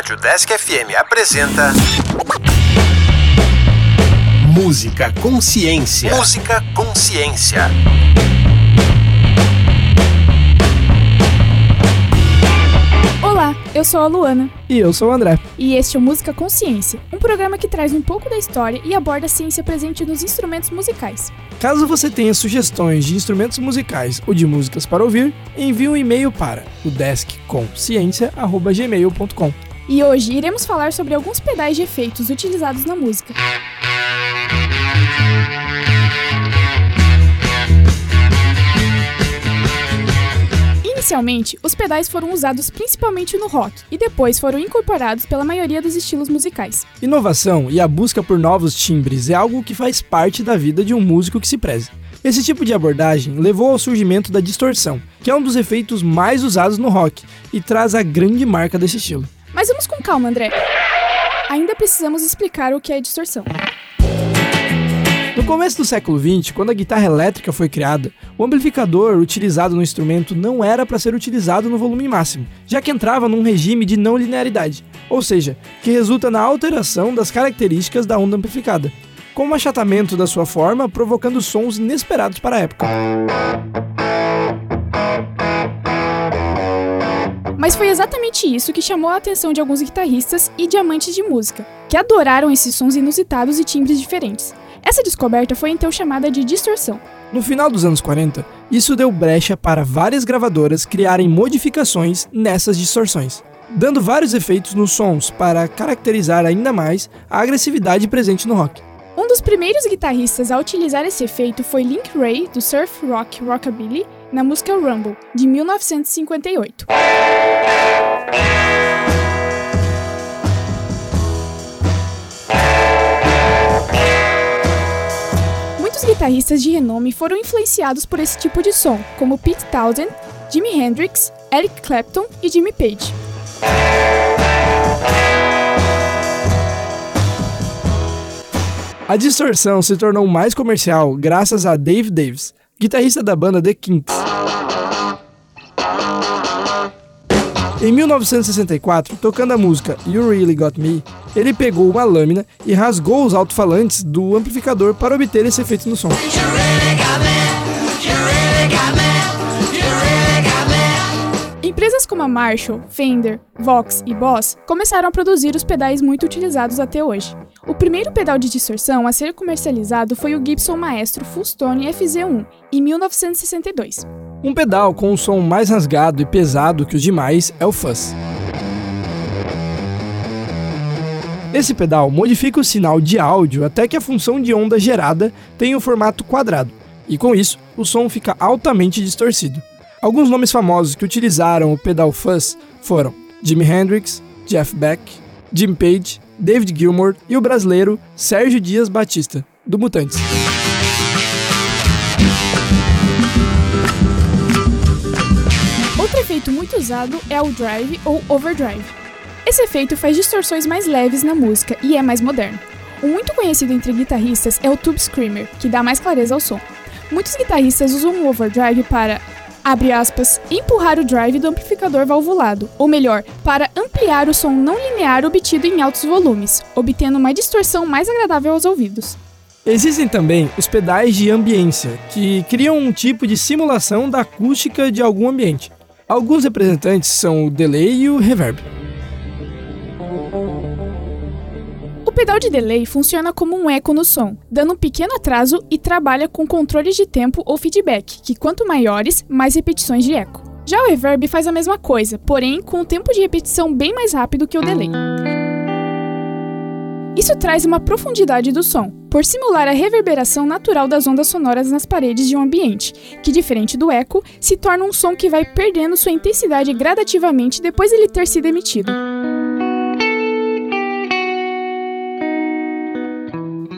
Rádio Desk FM apresenta. Música Consciência. Música Consciência. Olá, eu sou a Luana. E eu sou o André. E este é o Música Consciência, um programa que traz um pouco da história e aborda a ciência presente nos instrumentos musicais. Caso você tenha sugestões de instrumentos musicais ou de músicas para ouvir, envie um e-mail para o deskconsciência.gmail.com. E hoje iremos falar sobre alguns pedais de efeitos utilizados na música. Inicialmente, os pedais foram usados principalmente no rock e depois foram incorporados pela maioria dos estilos musicais. Inovação e a busca por novos timbres é algo que faz parte da vida de um músico que se preze. Esse tipo de abordagem levou ao surgimento da distorção, que é um dos efeitos mais usados no rock e traz a grande marca desse estilo. Mas vamos com calma, André. Ainda precisamos explicar o que é distorção. No começo do século XX, quando a guitarra elétrica foi criada, o amplificador utilizado no instrumento não era para ser utilizado no volume máximo, já que entrava num regime de não linearidade, ou seja, que resulta na alteração das características da onda amplificada, com um achatamento da sua forma, provocando sons inesperados para a época. Mas foi exatamente isso que chamou a atenção de alguns guitarristas e de amantes de música, que adoraram esses sons inusitados e timbres diferentes. Essa descoberta foi então chamada de distorção. No final dos anos 40, isso deu brecha para várias gravadoras criarem modificações nessas distorções, dando vários efeitos nos sons para caracterizar ainda mais a agressividade presente no rock. Um dos primeiros guitarristas a utilizar esse efeito foi Link Ray, do surf rock Rockabilly, na música Rumble, de 1958. Muitos guitarristas de renome foram influenciados por esse tipo de som, como Pete Townshend, Jimi Hendrix, Eric Clapton e Jimmy Page. A distorção se tornou mais comercial graças a Dave Davis, guitarrista da banda The Kinks. Em 1964, tocando a música You Really Got Me, ele pegou uma lâmina e rasgou os alto-falantes do amplificador para obter esse efeito no som. Empresas como a Marshall, Fender, Vox e Boss começaram a produzir os pedais muito utilizados até hoje. O primeiro pedal de distorção a ser comercializado foi o Gibson Maestro Fullstone FZ1, em 1962. Um pedal com um som mais rasgado e pesado que os demais é o fuzz. Esse pedal modifica o sinal de áudio até que a função de onda gerada tenha o formato quadrado, e com isso o som fica altamente distorcido. Alguns nomes famosos que utilizaram o pedal fuzz foram Jimi Hendrix, Jeff Beck, Jim Page, David Gilmour e o brasileiro Sérgio Dias Batista, do Mutantes. Outro efeito muito usado é o drive ou overdrive. Esse efeito faz distorções mais leves na música e é mais moderno. Um muito conhecido entre guitarristas é o tube screamer, que dá mais clareza ao som. Muitos guitarristas usam o overdrive para abre aspas, empurrar o drive do amplificador valvulado, ou melhor, para ampliar o som não linear obtido em altos volumes, obtendo uma distorção mais agradável aos ouvidos. Existem também os pedais de ambiência, que criam um tipo de simulação da acústica de algum ambiente. Alguns representantes são o delay e o reverb. Pedal de delay funciona como um eco no som, dando um pequeno atraso e trabalha com controles de tempo ou feedback, que quanto maiores, mais repetições de eco. Já o reverb faz a mesma coisa, porém com um tempo de repetição bem mais rápido que o delay. Isso traz uma profundidade do som, por simular a reverberação natural das ondas sonoras nas paredes de um ambiente, que, diferente do eco, se torna um som que vai perdendo sua intensidade gradativamente depois de ele ter sido emitido.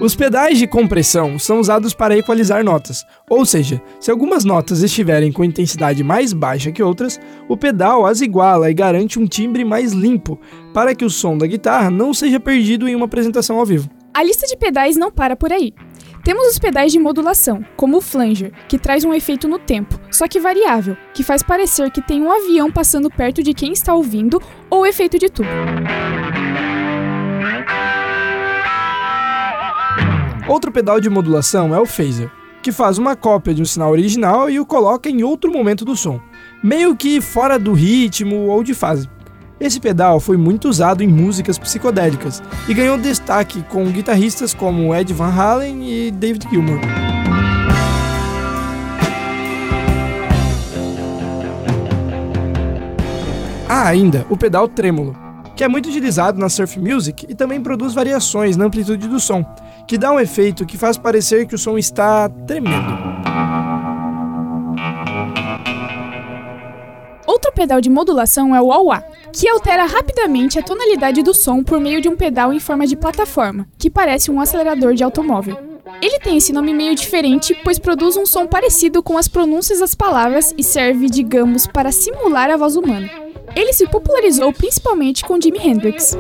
Os pedais de compressão são usados para equalizar notas, ou seja, se algumas notas estiverem com intensidade mais baixa que outras, o pedal as iguala e garante um timbre mais limpo, para que o som da guitarra não seja perdido em uma apresentação ao vivo. A lista de pedais não para por aí. Temos os pedais de modulação, como o flanger, que traz um efeito no tempo, só que variável, que faz parecer que tem um avião passando perto de quem está ouvindo, ou efeito de tubo. Outro pedal de modulação é o phaser, que faz uma cópia de um sinal original e o coloca em outro momento do som, meio que fora do ritmo ou de fase. Esse pedal foi muito usado em músicas psicodélicas e ganhou destaque com guitarristas como Ed Van Halen e David Gilmour. Há ainda o pedal trêmulo, que é muito utilizado na surf music e também produz variações na amplitude do som, que dá um efeito que faz parecer que o som está tremendo. Outro pedal de modulação é o wah-wah, que altera rapidamente a tonalidade do som por meio de um pedal em forma de plataforma, que parece um acelerador de automóvel. Ele tem esse nome meio diferente, pois produz um som parecido com as pronúncias das palavras e serve, digamos, para simular a voz humana. Ele se popularizou principalmente com Jimi Hendrix.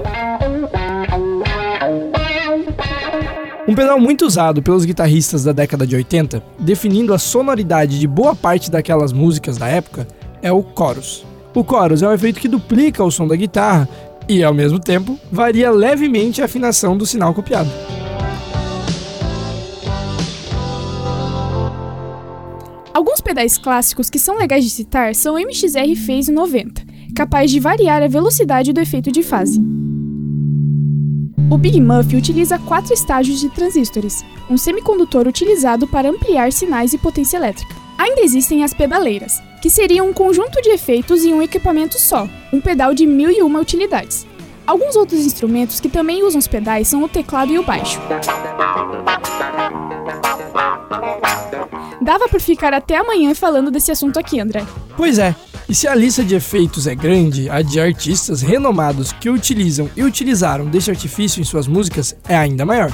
Um pedal muito usado pelos guitarristas da década de 80, definindo a sonoridade de boa parte daquelas músicas da época, é o chorus. O chorus é um efeito que duplica o som da guitarra e, ao mesmo tempo, varia levemente a afinação do sinal copiado. Alguns pedais clássicos que são legais de citar são o MXR Phase 90, capaz de variar a velocidade do efeito de fase. O Big Muff utiliza quatro estágios de transistores, um semicondutor utilizado para ampliar sinais e potência elétrica. Ainda existem as pedaleiras, que seriam um conjunto de efeitos em um equipamento só, um pedal de mil e uma utilidades. Alguns outros instrumentos que também usam os pedais são o teclado e o baixo. Dava por ficar até amanhã falando desse assunto aqui, André. Pois é, e se a lista de efeitos é grande, a de artistas renomados que utilizam e utilizaram desse artifício em suas músicas é ainda maior.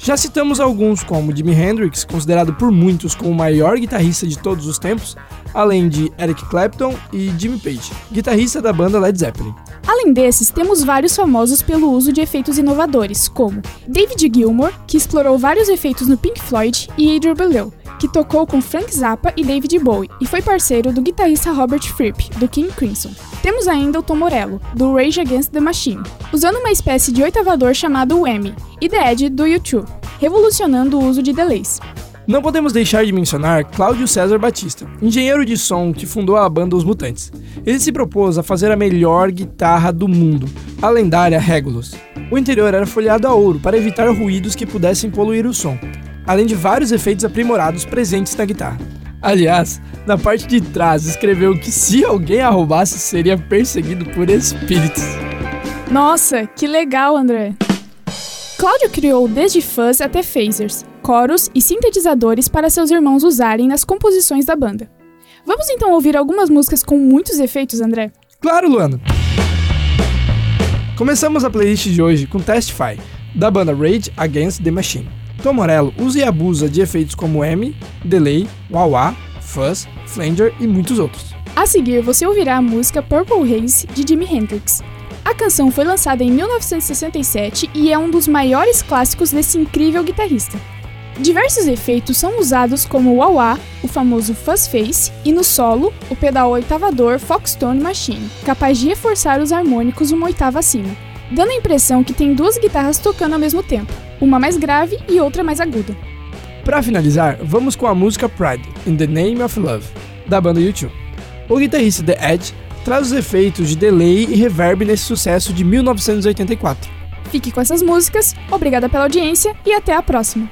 Já citamos alguns, como Jimi Hendrix, considerado por muitos como o maior guitarrista de todos os tempos, além de Eric Clapton e Jimmy Page, guitarrista da banda Led Zeppelin. Além desses, temos vários famosos pelo uso de efeitos inovadores, como David Gilmour, que explorou vários efeitos no Pink Floyd, e Adrian Belew, que tocou com Frank Zappa e David Bowie e foi parceiro do guitarrista Robert Fripp, do King Crimson. Temos ainda o Tom Morello, do Rage Against the Machine, usando uma espécie de oitavador chamado Whammy, e The Edge do U2, revolucionando o uso de delays. Não podemos deixar de mencionar Cláudio César Batista, engenheiro de som que fundou a banda Os Mutantes. Ele se propôs a fazer a melhor guitarra do mundo, a lendária Regulus. O interior era folhado a ouro para evitar ruídos que pudessem poluir o som, além de vários efeitos aprimorados presentes na guitarra. Aliás, na parte de trás escreveu que se alguém a roubasse seria perseguido por espíritos. Nossa, que legal, André! Cláudio criou desde fuzz até phasers, coros e sintetizadores para seus irmãos usarem nas composições da banda. Vamos então ouvir algumas músicas com muitos efeitos, André? Claro, Luana! Começamos a playlist de hoje com Testify, da banda Rage Against the Machine. Tom Morello usa e abusa de efeitos como M, Delay, Wah-Wah, Fuzz, Flanger e muitos outros. A seguir, você ouvirá a música Purple Haze de Jimi Hendrix. A canção foi lançada em 1967 e é um dos maiores clássicos desse incrível guitarrista. Diversos efeitos são usados como o wah-wah, o famoso fuzz face, e no solo, o pedal oitavador Foxtone Machine, capaz de reforçar os harmônicos uma oitava acima, dando a impressão que tem duas guitarras tocando ao mesmo tempo, uma mais grave e outra mais aguda. Para finalizar, vamos com a música Pride, In the Name of Love, da banda U2. O guitarrista The Edge traz os efeitos de delay e reverb nesse sucesso de 1984. Fique com essas músicas, obrigada pela audiência e até a próxima!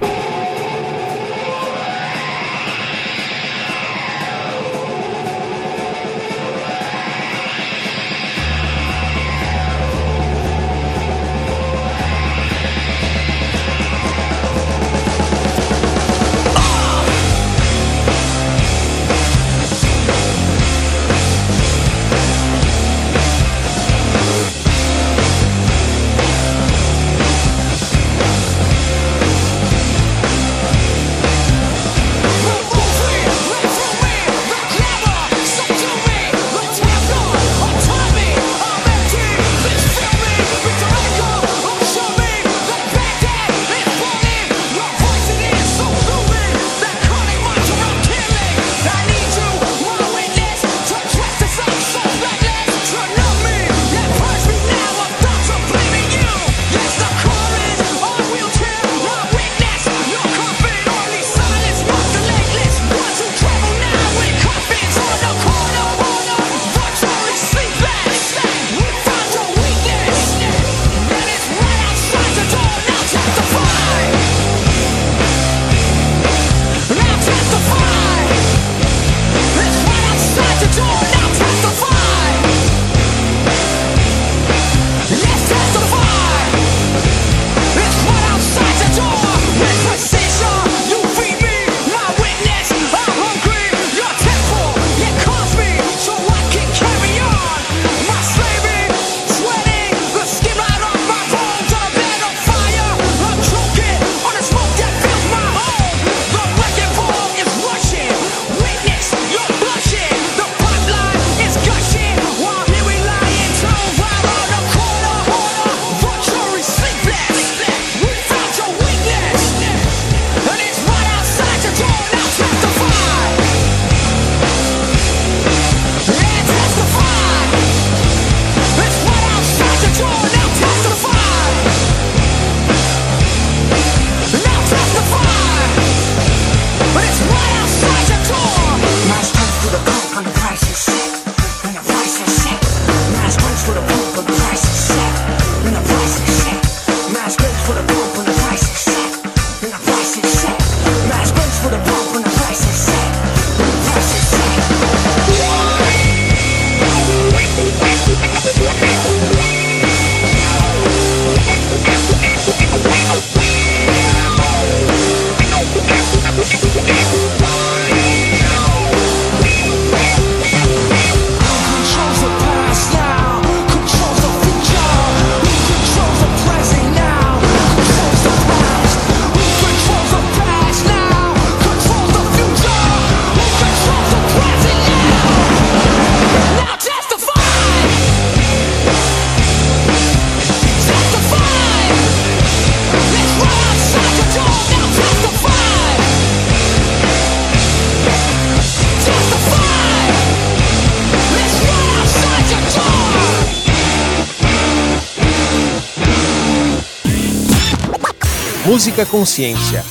Música Consciência.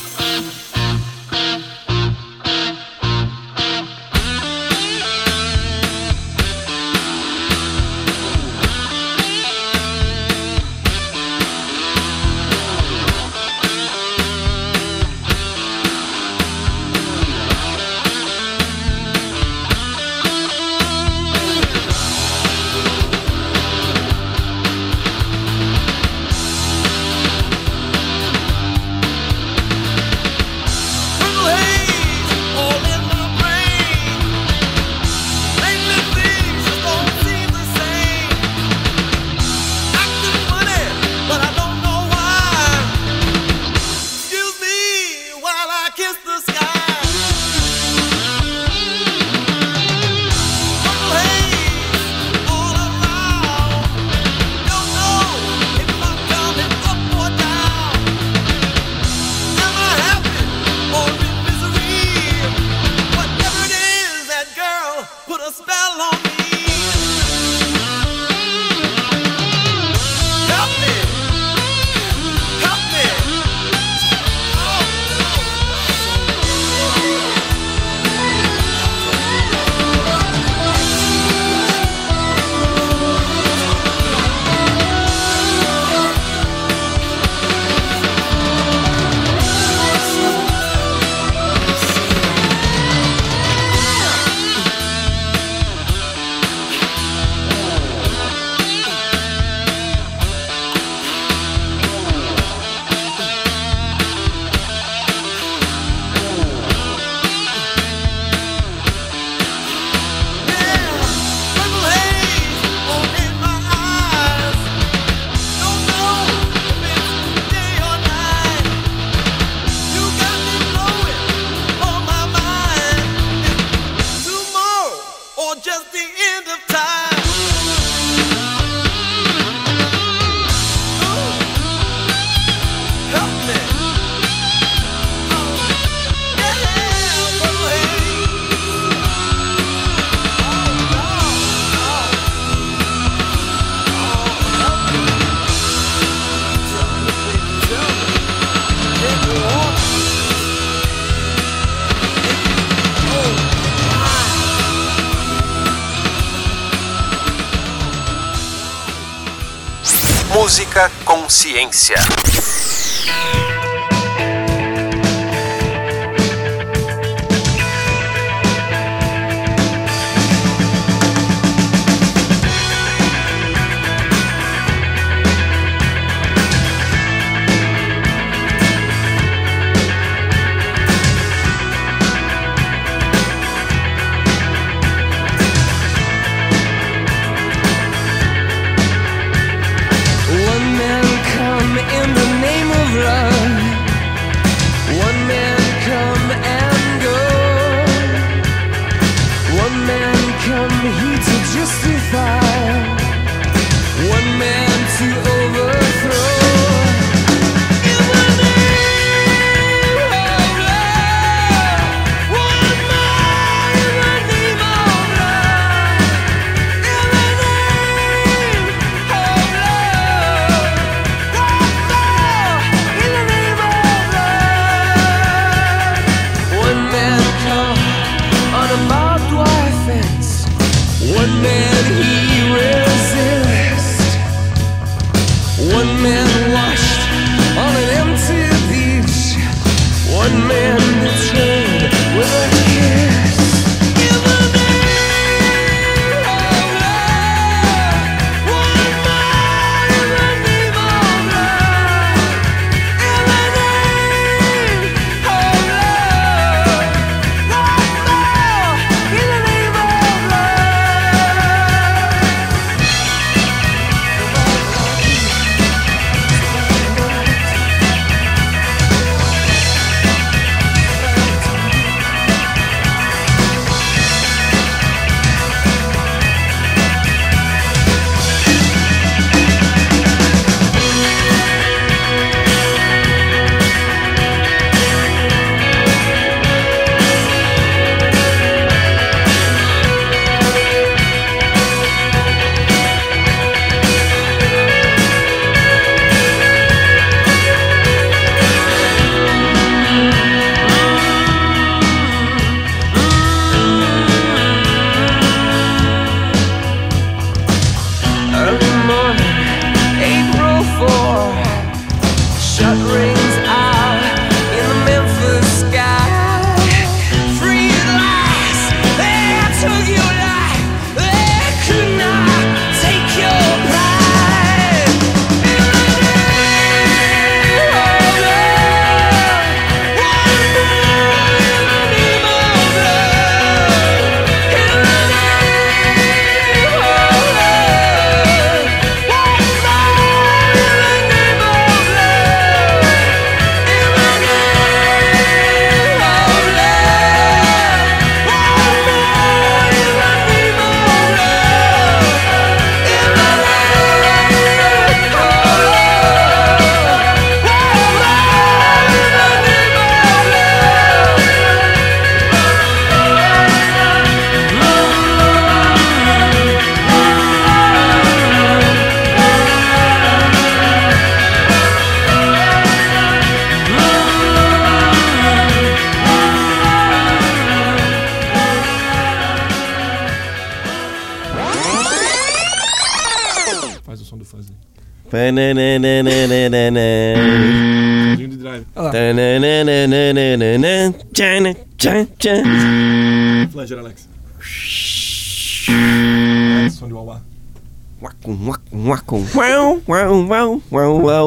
Consciência.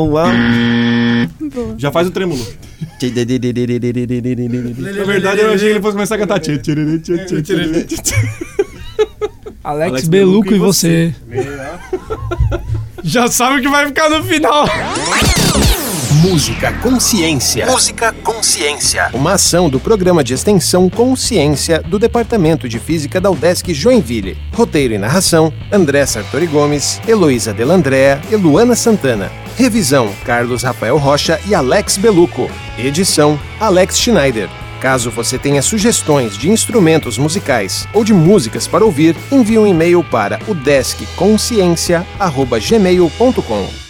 De. Já faz o trêmulo. Na verdade, eu achei que ele fosse começar a cantar. Alex, Alex Beluco, Beluco e você. Já sabe o que vai ficar no final. Música Consciência. Música Consciência. Uma ação do programa de extensão Consciência do Departamento de Física da UDESC Joinville. Roteiro e narração: André Sartori Gomes, Heloísa Delandrea e Luana Santana. Revisão: Carlos Rafael Rocha e Alex Beluco. Edição: Alex Schneider. Caso você tenha sugestões de instrumentos musicais ou de músicas para ouvir, envie um e-mail para o deskconsciência@gmail.com.